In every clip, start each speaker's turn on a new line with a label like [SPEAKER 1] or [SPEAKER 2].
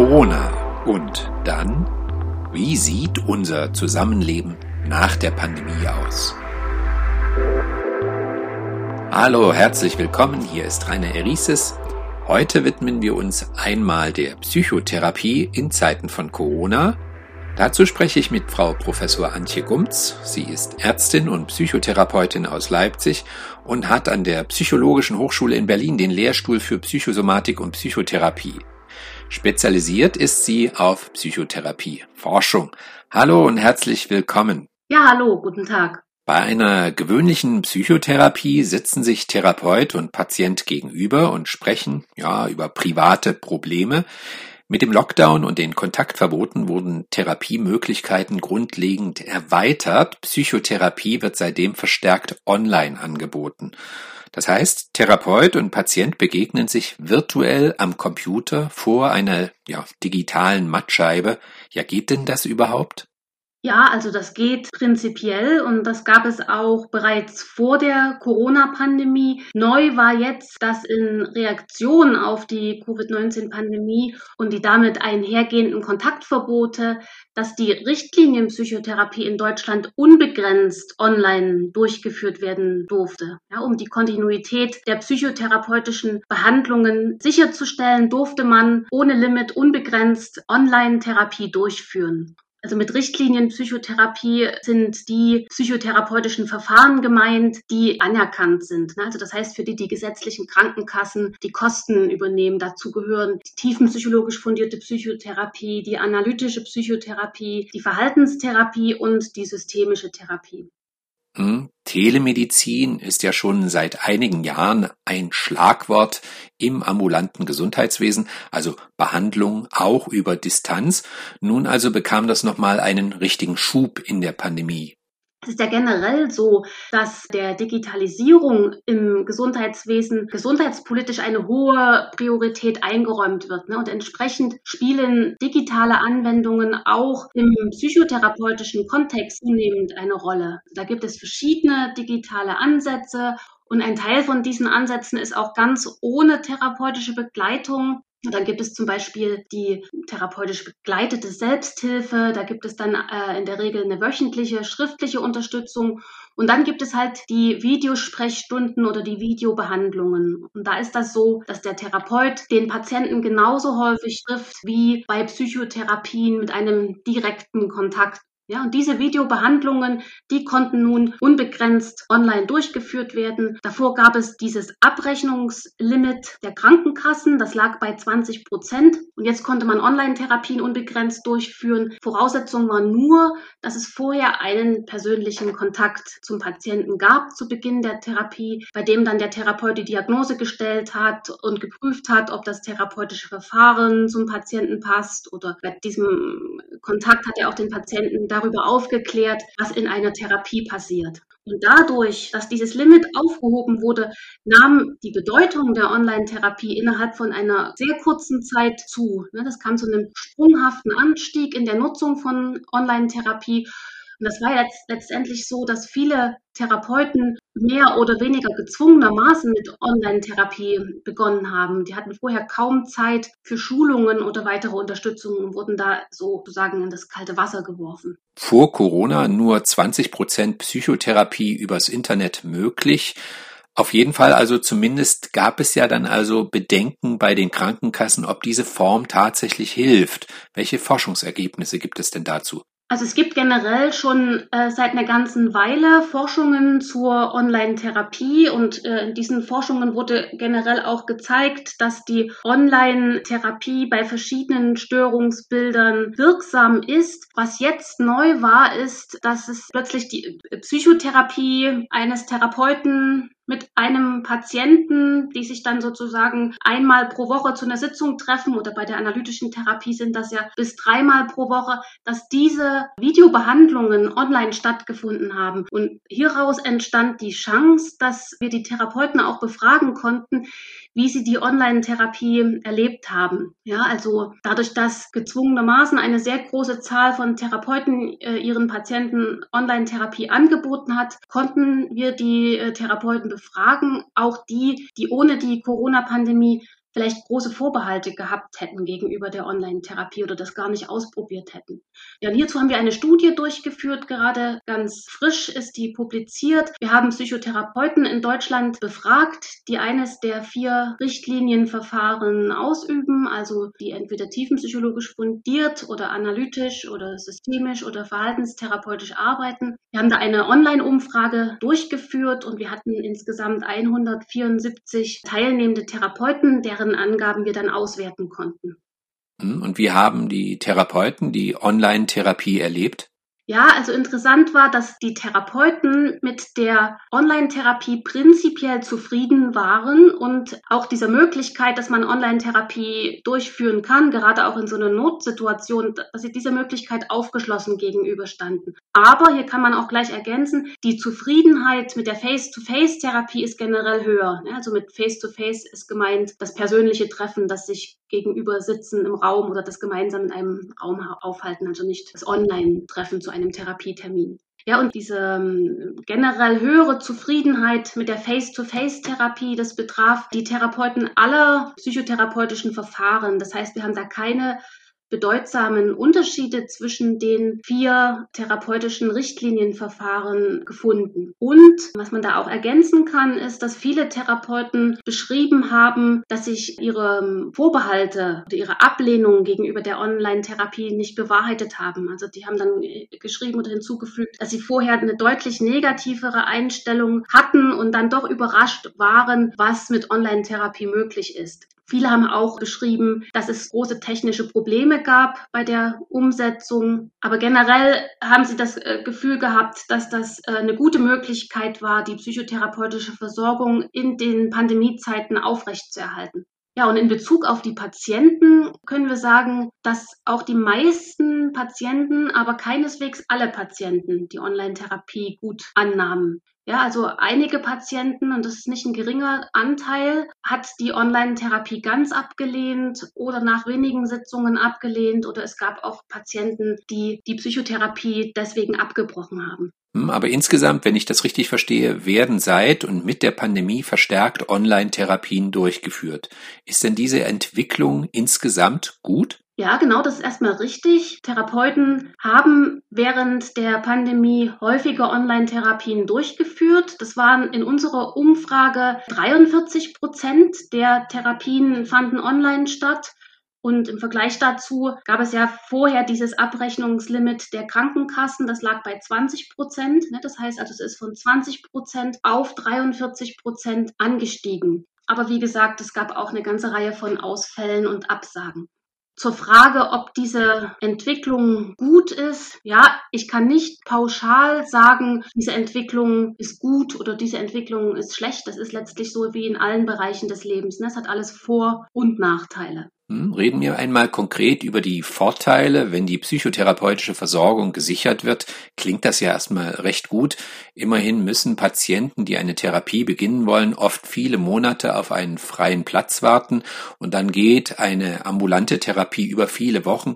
[SPEAKER 1] Corona. Und dann? Wie sieht unser Zusammenleben nach der Pandemie aus? Hallo, herzlich willkommen. Hier ist Rainer Erises. Heute widmen wir uns einmal der Psychotherapie in Zeiten von Corona. Dazu spreche ich mit Frau Professor Antje Gumz. Sie ist Ärztin und Psychotherapeutin aus Leipzig und hat an der Psychologischen Hochschule in Berlin den Lehrstuhl für Psychosomatik und Psychotherapie. Spezialisiert ist sie auf Psychotherapie, Forschung. Hallo und herzlich willkommen.
[SPEAKER 2] Ja, hallo, guten Tag.
[SPEAKER 1] Bei einer gewöhnlichen Psychotherapie sitzen sich Therapeut und Patient gegenüber und sprechen ja über private Probleme. Mit dem Lockdown und den Kontaktverboten wurden Therapiemöglichkeiten grundlegend erweitert. Psychotherapie wird seitdem verstärkt online angeboten. Das heißt, Therapeut und Patient begegnen sich virtuell am Computer vor einer ja, digitalen Mattscheibe. Ja, geht denn das überhaupt?
[SPEAKER 2] Ja, also das geht prinzipiell und das gab es auch bereits vor der Corona-Pandemie. Neu war jetzt, dass in Reaktion auf die Covid-19-Pandemie und die damit einhergehenden Kontaktverbote, dass die Richtlinienpsychotherapie in Deutschland unbegrenzt online durchgeführt werden durfte. Ja, um die Kontinuität der psychotherapeutischen Behandlungen sicherzustellen, durfte man ohne Limit unbegrenzt Online-Therapie durchführen. Also mit Richtlinienpsychotherapie sind die psychotherapeutischen Verfahren gemeint, die anerkannt sind. Also das heißt, für die die gesetzlichen Krankenkassen die Kosten übernehmen. Dazu gehören die tiefenpsychologisch fundierte Psychotherapie, die analytische Psychotherapie, die Verhaltenstherapie und die systemische Therapie.
[SPEAKER 1] Hm, Telemedizin ist ja schon seit einigen Jahren ein Schlagwort im ambulanten Gesundheitswesen, also Behandlung auch über Distanz. Nun also bekam das nochmal einen richtigen Schub in der Pandemie.
[SPEAKER 2] Es ist ja generell so, dass der Digitalisierung im Gesundheitswesen gesundheitspolitisch eine hohe Priorität eingeräumt wird. Ne? Und entsprechend spielen digitale Anwendungen auch im psychotherapeutischen Kontext zunehmend eine Rolle. Da gibt es verschiedene digitale Ansätze und ein Teil von diesen Ansätzen ist auch ganz ohne therapeutische Begleitung dann gibt es zum Beispiel die therapeutisch begleitete Selbsthilfe. Da gibt es dann äh, in der Regel eine wöchentliche schriftliche Unterstützung. Und dann gibt es halt die Videosprechstunden oder die Videobehandlungen. Und da ist das so, dass der Therapeut den Patienten genauso häufig trifft wie bei Psychotherapien mit einem direkten Kontakt. Ja, und diese Videobehandlungen, die konnten nun unbegrenzt online durchgeführt werden. Davor gab es dieses Abrechnungslimit der Krankenkassen, das lag bei 20 Prozent. Und jetzt konnte man Online-Therapien unbegrenzt durchführen. Voraussetzung war nur, dass es vorher einen persönlichen Kontakt zum Patienten gab zu Beginn der Therapie, bei dem dann der Therapeut die Diagnose gestellt hat und geprüft hat, ob das therapeutische Verfahren zum Patienten passt oder bei diesem Kontakt hat er auch den Patienten darüber aufgeklärt, was in einer Therapie passiert. Und dadurch, dass dieses Limit aufgehoben wurde, nahm die Bedeutung der Online-Therapie innerhalb von einer sehr kurzen Zeit zu. Ne, das kam zu einem sprunghaften Anstieg in der Nutzung von Online-Therapie. Und das war jetzt letztendlich so, dass viele Therapeuten mehr oder weniger gezwungenermaßen mit Online-Therapie begonnen haben. Die hatten vorher kaum Zeit für Schulungen oder weitere Unterstützung und wurden da sozusagen in das kalte Wasser geworfen.
[SPEAKER 1] Vor Corona nur 20 Prozent Psychotherapie übers Internet möglich. Auf jeden Fall also zumindest gab es ja dann also Bedenken bei den Krankenkassen, ob diese Form tatsächlich hilft. Welche Forschungsergebnisse gibt es denn dazu?
[SPEAKER 2] Also es gibt generell schon äh, seit einer ganzen Weile Forschungen zur Online-Therapie und äh, in diesen Forschungen wurde generell auch gezeigt, dass die Online-Therapie bei verschiedenen Störungsbildern wirksam ist. Was jetzt neu war, ist, dass es plötzlich die Psychotherapie eines Therapeuten mit einem Patienten, die sich dann sozusagen einmal pro Woche zu einer Sitzung treffen oder bei der analytischen Therapie sind das ja bis dreimal pro Woche, dass diese Videobehandlungen online stattgefunden haben. Und hieraus entstand die Chance, dass wir die Therapeuten auch befragen konnten, wie sie die Online-Therapie erlebt haben. Ja, also dadurch, dass gezwungenermaßen eine sehr große Zahl von Therapeuten äh, ihren Patienten Online-Therapie angeboten hat, konnten wir die äh, Therapeuten befragen, auch die, die ohne die Corona-Pandemie vielleicht große Vorbehalte gehabt hätten gegenüber der Online-Therapie oder das gar nicht ausprobiert hätten. Ja, und hierzu haben wir eine Studie durchgeführt, gerade ganz frisch ist die publiziert. Wir haben Psychotherapeuten in Deutschland befragt, die eines der vier Richtlinienverfahren ausüben, also die entweder tiefenpsychologisch fundiert oder analytisch oder systemisch oder verhaltenstherapeutisch arbeiten. Wir haben da eine Online-Umfrage durchgeführt und wir hatten insgesamt 174 teilnehmende Therapeuten, deren deren Angaben wir dann auswerten konnten.
[SPEAKER 1] Hm, und wie haben die Therapeuten die Online-Therapie erlebt?
[SPEAKER 2] Ja, also interessant war, dass die Therapeuten mit der Online-Therapie prinzipiell zufrieden waren und auch dieser Möglichkeit, dass man Online-Therapie durchführen kann, gerade auch in so einer Notsituation, dass sie dieser Möglichkeit aufgeschlossen gegenüberstanden. Aber hier kann man auch gleich ergänzen, die Zufriedenheit mit der Face-to-Face-Therapie ist generell höher. Also mit Face-to-Face -face ist gemeint das persönliche Treffen, das sich gegenüber sitzen im Raum oder das gemeinsam in einem Raum aufhalten, also nicht das Online-Treffen zu einem Therapietermin. Ja, und diese ähm, generell höhere Zufriedenheit mit der Face-to-Face-Therapie, das betraf die Therapeuten aller psychotherapeutischen Verfahren. Das heißt, wir haben da keine bedeutsamen Unterschiede zwischen den vier therapeutischen Richtlinienverfahren gefunden. Und was man da auch ergänzen kann, ist, dass viele Therapeuten beschrieben haben, dass sich ihre Vorbehalte oder ihre Ablehnung gegenüber der Online-Therapie nicht bewahrheitet haben. Also die haben dann geschrieben oder hinzugefügt, dass sie vorher eine deutlich negativere Einstellung hatten und dann doch überrascht waren, was mit Online-Therapie möglich ist. Viele haben auch beschrieben, dass es große technische Probleme gab bei der Umsetzung. Aber generell haben sie das äh, Gefühl gehabt, dass das äh, eine gute Möglichkeit war, die psychotherapeutische Versorgung in den Pandemiezeiten aufrechtzuerhalten. Ja, und in Bezug auf die Patienten können wir sagen, dass auch die meisten Patienten, aber keineswegs alle Patienten die Online-Therapie gut annahmen. Ja, also einige Patienten, und das ist nicht ein geringer Anteil, hat die Online-Therapie ganz abgelehnt oder nach wenigen Sitzungen abgelehnt oder es gab auch Patienten, die die Psychotherapie deswegen abgebrochen haben.
[SPEAKER 1] Hm, aber insgesamt, wenn ich das richtig verstehe, werden seit und mit der Pandemie verstärkt Online-Therapien durchgeführt. Ist denn diese Entwicklung insgesamt gut?
[SPEAKER 2] Ja, genau, das ist erstmal richtig. Therapeuten haben während der Pandemie häufige Online-Therapien durchgeführt. Das waren in unserer Umfrage 43 Prozent der Therapien fanden online statt. Und im Vergleich dazu gab es ja vorher dieses Abrechnungslimit der Krankenkassen, das lag bei 20 Prozent. Ne? Das heißt also, es ist von 20 Prozent auf 43 Prozent angestiegen. Aber wie gesagt, es gab auch eine ganze Reihe von Ausfällen und Absagen. Zur Frage, ob diese Entwicklung gut ist. Ja, ich kann nicht pauschal sagen, diese Entwicklung ist gut oder diese Entwicklung ist schlecht. Das ist letztlich so wie in allen Bereichen des Lebens. Es hat alles Vor- und Nachteile.
[SPEAKER 1] Hm, reden wir einmal konkret über die Vorteile, wenn die psychotherapeutische Versorgung gesichert wird. Klingt das ja erstmal recht gut. Immerhin müssen Patienten, die eine Therapie beginnen wollen, oft viele Monate auf einen freien Platz warten und dann geht eine ambulante Therapie über viele Wochen.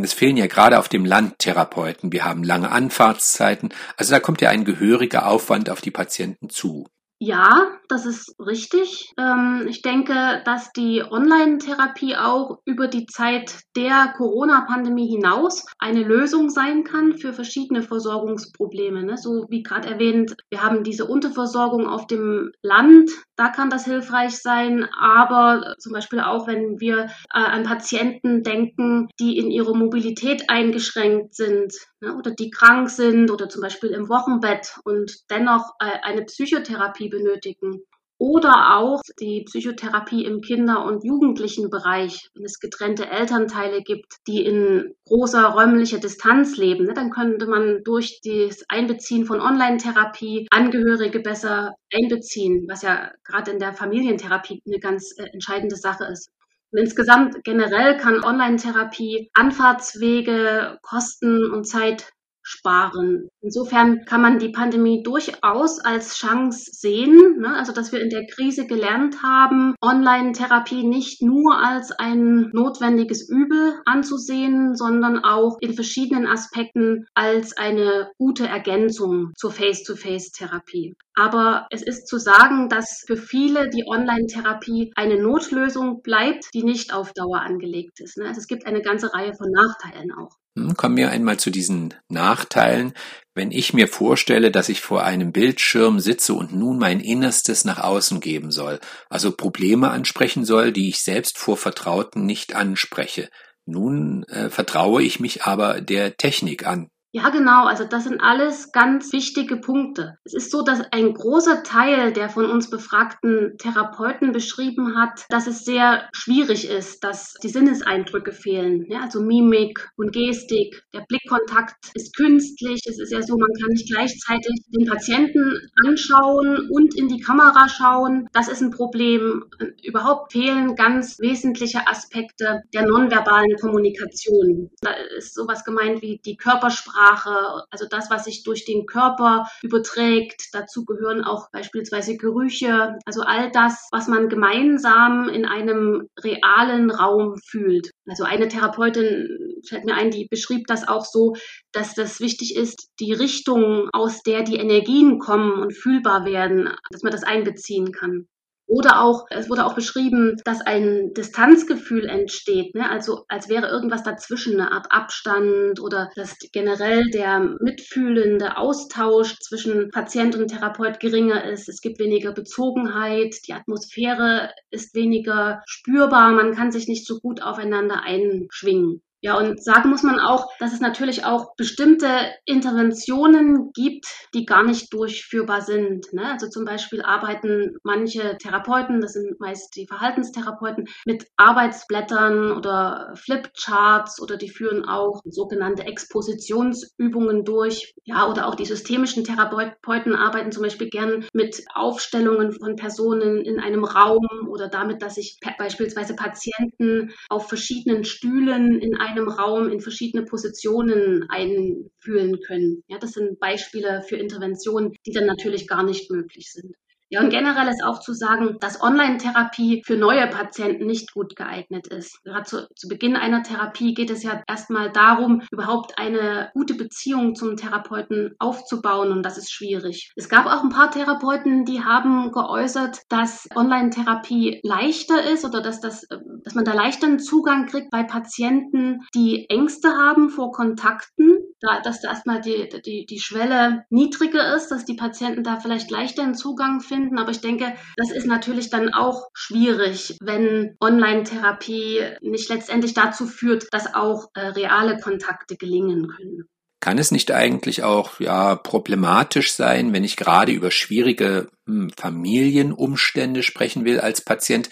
[SPEAKER 1] Es fehlen ja gerade auf dem Land Therapeuten. Wir haben lange Anfahrtszeiten. Also da kommt ja ein gehöriger Aufwand auf die Patienten zu.
[SPEAKER 2] Ja, das ist richtig. Ähm, ich denke, dass die Online-Therapie auch über die Zeit der Corona-Pandemie hinaus eine Lösung sein kann für verschiedene Versorgungsprobleme. Ne? So wie gerade erwähnt, wir haben diese Unterversorgung auf dem Land, da kann das hilfreich sein, aber zum Beispiel auch, wenn wir äh, an Patienten denken, die in ihrer Mobilität eingeschränkt sind ne? oder die krank sind oder zum Beispiel im Wochenbett und dennoch äh, eine Psychotherapie Psychotherapie benötigen. Oder auch die Psychotherapie im Kinder- und Jugendlichenbereich, wenn es getrennte Elternteile gibt, die in großer räumlicher Distanz leben. Ne, dann könnte man durch das Einbeziehen von Online-Therapie Angehörige besser einbeziehen, was ja gerade in der Familientherapie eine ganz äh, entscheidende Sache ist. Und insgesamt generell kann Online-Therapie Anfahrtswege, Kosten und Zeit sparen. Insofern kann man die Pandemie durchaus als Chance sehen, ne? also dass wir in der Krise gelernt haben, Online-Therapie nicht nur als ein notwendiges Übel anzusehen, sondern auch in verschiedenen Aspekten als eine gute Ergänzung zur Face-to-Face-Therapie. Aber es ist zu sagen, dass für viele die Online-Therapie eine Notlösung bleibt, die nicht auf Dauer angelegt ist. Ne? Also es gibt eine ganze Reihe von Nachteilen auch.
[SPEAKER 1] Kommen wir einmal zu diesen Nachteilen. Wenn ich mir vorstelle, dass ich vor einem Bildschirm sitze und nun mein Innerstes nach außen geben soll, also Probleme ansprechen soll, die ich selbst vor Vertrauten nicht anspreche. Nun äh, vertraue ich mich aber der Technik an.
[SPEAKER 2] Ja, genau. Also das sind alles ganz wichtige Punkte. Es ist so, dass ein großer Teil der von uns befragten Therapeuten beschrieben hat, dass es sehr schwierig ist, dass die Sinneseindrücke fehlen. Ja, also Mimik und Gestik. Der Blickkontakt ist künstlich. Es ist ja so, man kann nicht gleichzeitig den Patienten anschauen und in die Kamera schauen. Das ist ein Problem. Überhaupt fehlen ganz wesentliche Aspekte der nonverbalen Kommunikation. Da ist sowas gemeint wie die Körpersprache Sprache, also das, was sich durch den Körper überträgt. Dazu gehören auch beispielsweise Gerüche, also all das, was man gemeinsam in einem realen Raum fühlt. Also eine Therapeutin fällt mir ein, die beschrieb das auch so, dass das wichtig ist, die Richtung, aus der die Energien kommen und fühlbar werden, dass man das einbeziehen kann. Oder auch, es wurde auch beschrieben, dass ein Distanzgefühl entsteht, ne? also als wäre irgendwas dazwischen, eine Art Abstand oder dass generell der mitfühlende Austausch zwischen Patient und Therapeut geringer ist. Es gibt weniger Bezogenheit, die Atmosphäre ist weniger spürbar, man kann sich nicht so gut aufeinander einschwingen. Ja, und sagen muss man auch, dass es natürlich auch bestimmte Interventionen gibt, die gar nicht durchführbar sind. Ne? Also zum Beispiel arbeiten manche Therapeuten, das sind meist die Verhaltenstherapeuten, mit Arbeitsblättern oder Flipcharts oder die führen auch sogenannte Expositionsübungen durch. Ja, oder auch die systemischen Therapeuten arbeiten zum Beispiel gern mit Aufstellungen von Personen in einem Raum oder damit, dass sich beispielsweise Patienten auf verschiedenen Stühlen in einem einem Raum in verschiedene Positionen einfühlen können. Ja, das sind Beispiele für Interventionen, die dann natürlich gar nicht möglich sind. Ja, und generell ist auch zu sagen, dass Online-Therapie für neue Patienten nicht gut geeignet ist. Gerade zu, zu, Beginn einer Therapie geht es ja erstmal darum, überhaupt eine gute Beziehung zum Therapeuten aufzubauen und das ist schwierig. Es gab auch ein paar Therapeuten, die haben geäußert, dass Online-Therapie leichter ist oder dass, das, dass man da leichter einen Zugang kriegt bei Patienten, die Ängste haben vor Kontakten da, dass da erstmal die, die, die Schwelle niedriger ist, dass die Patienten da vielleicht leichter einen Zugang finden. Aber ich denke, das ist natürlich dann auch schwierig, wenn Online-Therapie nicht letztendlich dazu führt, dass auch äh, reale Kontakte gelingen können.
[SPEAKER 1] Kann es nicht eigentlich auch ja problematisch sein, wenn ich gerade über schwierige hm, Familienumstände sprechen will als Patient,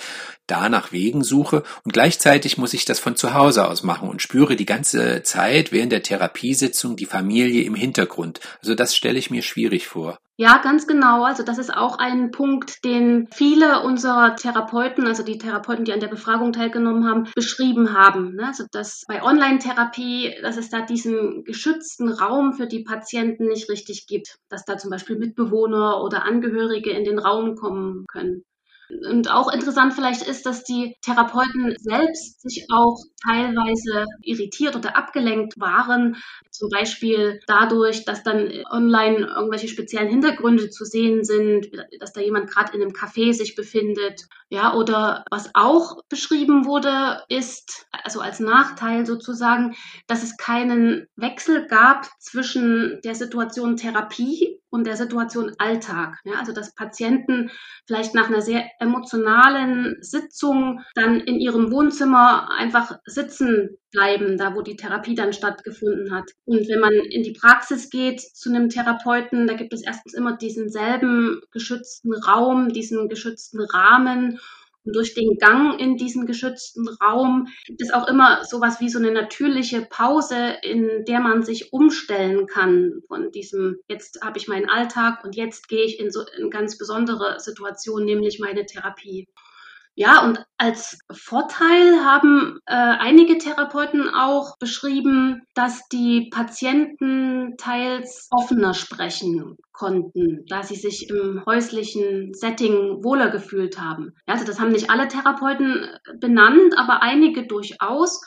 [SPEAKER 1] da nach Wegen suche und gleichzeitig muss ich das von zu Hause aus machen und spüre die ganze Zeit während der Therapiesitzung die Familie im Hintergrund. Also das stelle ich mir schwierig vor.
[SPEAKER 2] Ja, ganz genau. Also das ist auch ein Punkt, den viele unserer Therapeuten, also die Therapeuten, die an der Befragung teilgenommen haben, beschrieben haben. Ne? Also dass bei Online-Therapie, dass es da diesen geschützten Raum für die Patienten nicht richtig gibt, dass da zum Beispiel Mitbewohner oder Angehörige in den Raum kommen können. Und auch interessant vielleicht ist, dass die Therapeuten selbst sich auch teilweise irritiert oder abgelenkt waren. Zum Beispiel dadurch, dass dann online irgendwelche speziellen Hintergründe zu sehen sind, dass da jemand gerade in einem Café sich befindet. Ja, oder was auch beschrieben wurde, ist, also als Nachteil sozusagen, dass es keinen Wechsel gab zwischen der Situation Therapie und der Situation Alltag. Ja, also dass Patienten vielleicht nach einer sehr emotionalen Sitzung dann in ihrem Wohnzimmer einfach sitzen bleiben, da wo die Therapie dann stattgefunden hat. Und wenn man in die Praxis geht zu einem Therapeuten, da gibt es erstens immer diesen selben geschützten Raum, diesen geschützten Rahmen und durch den Gang in diesen geschützten Raum gibt es auch immer sowas wie so eine natürliche Pause, in der man sich umstellen kann von diesem, jetzt habe ich meinen Alltag und jetzt gehe ich in so eine ganz besondere Situation, nämlich meine Therapie. Ja, und als Vorteil haben äh, einige Therapeuten auch beschrieben, dass die Patienten teils offener sprechen konnten, da sie sich im häuslichen Setting wohler gefühlt haben. Also das haben nicht alle Therapeuten benannt, aber einige durchaus.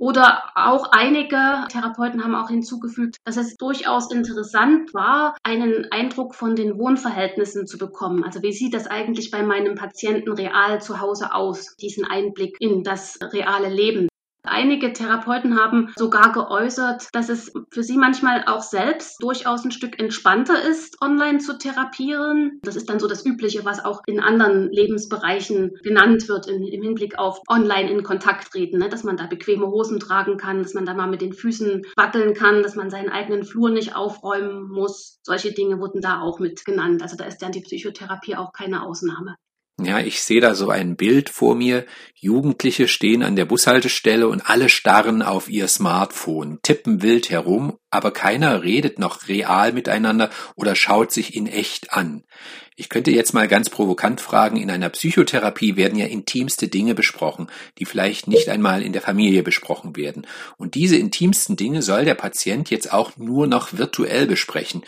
[SPEAKER 2] Oder auch einige Therapeuten haben auch hinzugefügt, dass es durchaus interessant war, einen Eindruck von den Wohnverhältnissen zu bekommen. Also wie sieht das eigentlich bei meinem Patienten real zu Hause aus? Diesen Einblick in das reale Leben. Einige Therapeuten haben sogar geäußert, dass es für sie manchmal auch selbst durchaus ein Stück entspannter ist, online zu therapieren. Das ist dann so das Übliche, was auch in anderen Lebensbereichen genannt wird in, im Hinblick auf online in Kontakt treten, ne? dass man da bequeme Hosen tragen kann, dass man da mal mit den Füßen wackeln kann, dass man seinen eigenen Flur nicht aufräumen muss. Solche Dinge wurden da auch mit genannt. Also da ist dann die Psychotherapie auch keine Ausnahme.
[SPEAKER 1] Ja, ich sehe da so ein Bild vor mir. Jugendliche stehen an der Bushaltestelle und alle starren auf ihr Smartphone, tippen wild herum, aber keiner redet noch real miteinander oder schaut sich in echt an. Ich könnte jetzt mal ganz provokant fragen, in einer Psychotherapie werden ja intimste Dinge besprochen, die vielleicht nicht einmal in der Familie besprochen werden. Und diese intimsten Dinge soll der Patient jetzt auch nur noch virtuell besprechen.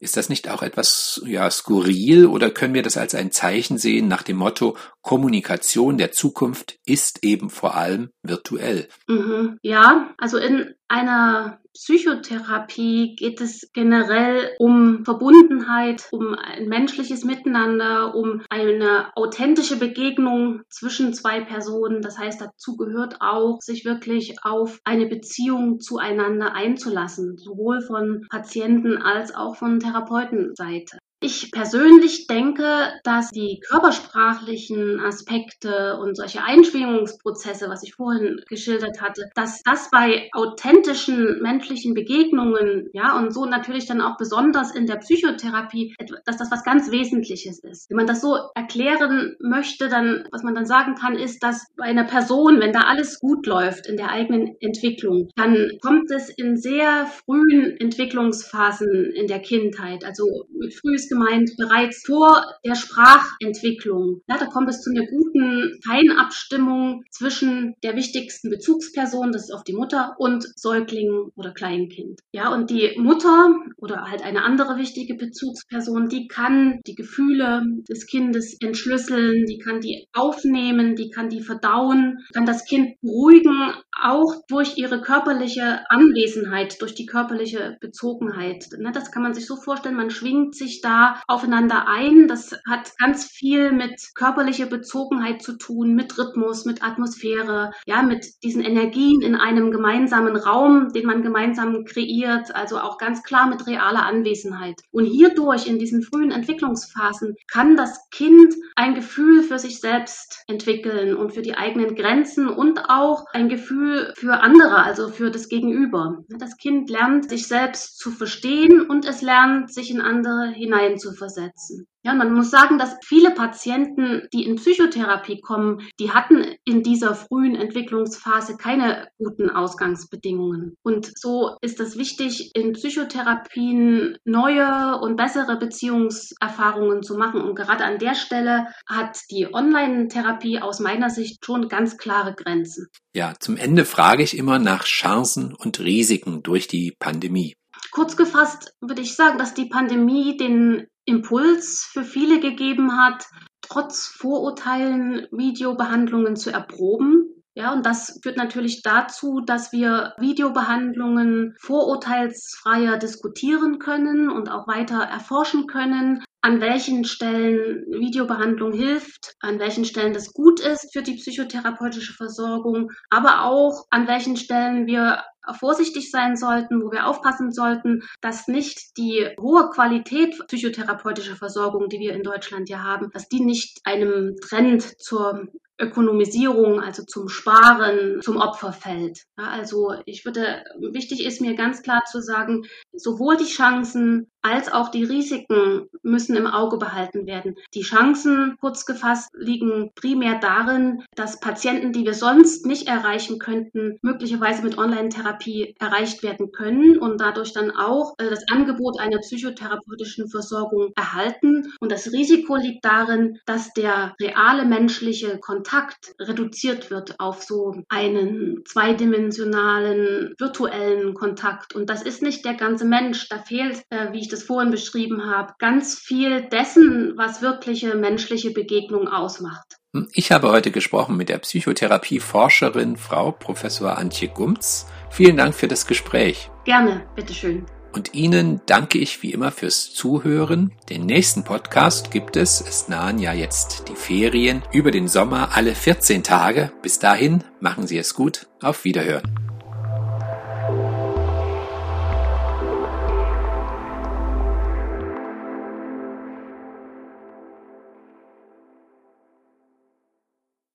[SPEAKER 1] Ist das nicht auch etwas ja, skurril oder können wir das als ein Zeichen sehen nach dem Motto, Kommunikation der Zukunft ist eben vor allem virtuell?
[SPEAKER 2] Mhm. Ja, also in einer Psychotherapie geht es generell um Verbundenheit, um ein menschliches Miteinander, um eine authentische Begegnung zwischen zwei Personen. Das heißt, dazu gehört auch, sich wirklich auf eine Beziehung zueinander einzulassen, sowohl von Patienten als auch von Therapeutenseite. Ich persönlich denke, dass die körpersprachlichen Aspekte und solche Einschwingungsprozesse, was ich vorhin geschildert hatte, dass das bei authentischen menschlichen Begegnungen, ja, und so natürlich dann auch besonders in der Psychotherapie, dass das was ganz Wesentliches ist. Wenn man das so erklären möchte, dann, was man dann sagen kann, ist, dass bei einer Person, wenn da alles gut läuft in der eigenen Entwicklung, dann kommt es in sehr frühen Entwicklungsphasen in der Kindheit, also mit frühes gemeint, bereits vor der Sprachentwicklung. Ja, da kommt es zu einer guten Feinabstimmung zwischen der wichtigsten Bezugsperson, das ist oft die Mutter, und Säugling oder Kleinkind. Ja, und die Mutter oder halt eine andere wichtige Bezugsperson, die kann die Gefühle des Kindes entschlüsseln, die kann die aufnehmen, die kann die verdauen, kann das Kind beruhigen, auch durch ihre körperliche Anwesenheit, durch die körperliche Bezogenheit. Ne, das kann man sich so vorstellen, man schwingt sich da aufeinander ein. Das hat ganz viel mit körperlicher Bezogenheit zu tun, mit Rhythmus, mit Atmosphäre, ja, mit diesen Energien in einem gemeinsamen Raum, den man gemeinsam kreiert, also auch ganz klar mit realer Anwesenheit. Und hierdurch in diesen frühen Entwicklungsphasen kann das Kind ein Gefühl für sich selbst entwickeln und für die eigenen Grenzen und auch ein Gefühl für andere, also für das Gegenüber. Das Kind lernt sich selbst zu verstehen und es lernt sich in andere hinein zu versetzen. Ja, man muss sagen, dass viele Patienten, die in Psychotherapie kommen, die hatten in dieser frühen Entwicklungsphase keine guten Ausgangsbedingungen. Und so ist es wichtig, in Psychotherapien neue und bessere Beziehungserfahrungen zu machen. Und gerade an der Stelle hat die Online-Therapie aus meiner Sicht schon ganz klare Grenzen.
[SPEAKER 1] Ja, zum Ende frage ich immer nach Chancen und Risiken durch die Pandemie.
[SPEAKER 2] Kurz gefasst würde ich sagen, dass die Pandemie den Impuls für viele gegeben hat, trotz Vorurteilen Videobehandlungen zu erproben. Ja, und das führt natürlich dazu, dass wir Videobehandlungen vorurteilsfreier diskutieren können und auch weiter erforschen können, an welchen Stellen Videobehandlung hilft, an welchen Stellen das gut ist für die psychotherapeutische Versorgung, aber auch an welchen Stellen wir vorsichtig sein sollten, wo wir aufpassen sollten, dass nicht die hohe Qualität psychotherapeutischer Versorgung, die wir in Deutschland ja haben, dass die nicht einem Trend zur Ökonomisierung, also zum Sparen, zum Opfer fällt. Ja, also ich würde, wichtig ist mir ganz klar zu sagen, sowohl die Chancen als auch die Risiken müssen im Auge behalten werden. Die Chancen, kurz gefasst, liegen primär darin, dass Patienten, die wir sonst nicht erreichen könnten, möglicherweise mit Online-Therapie erreicht werden können und dadurch dann auch äh, das Angebot einer psychotherapeutischen Versorgung erhalten. Und das Risiko liegt darin, dass der reale menschliche Kontakt reduziert wird auf so einen zweidimensionalen virtuellen Kontakt. Und das ist nicht der ganze Mensch. Da fehlt, äh, wie ich das vorhin beschrieben habe, ganz viel dessen, was wirkliche menschliche Begegnung ausmacht.
[SPEAKER 1] Ich habe heute gesprochen mit der Psychotherapieforscherin Frau Professor Antje Gumz. Vielen Dank für das Gespräch.
[SPEAKER 2] Gerne, bitteschön.
[SPEAKER 1] Und Ihnen danke ich wie immer fürs Zuhören. Den nächsten Podcast gibt es, es nahen ja jetzt die Ferien, über den Sommer alle 14 Tage. Bis dahin, machen Sie es gut. Auf Wiederhören.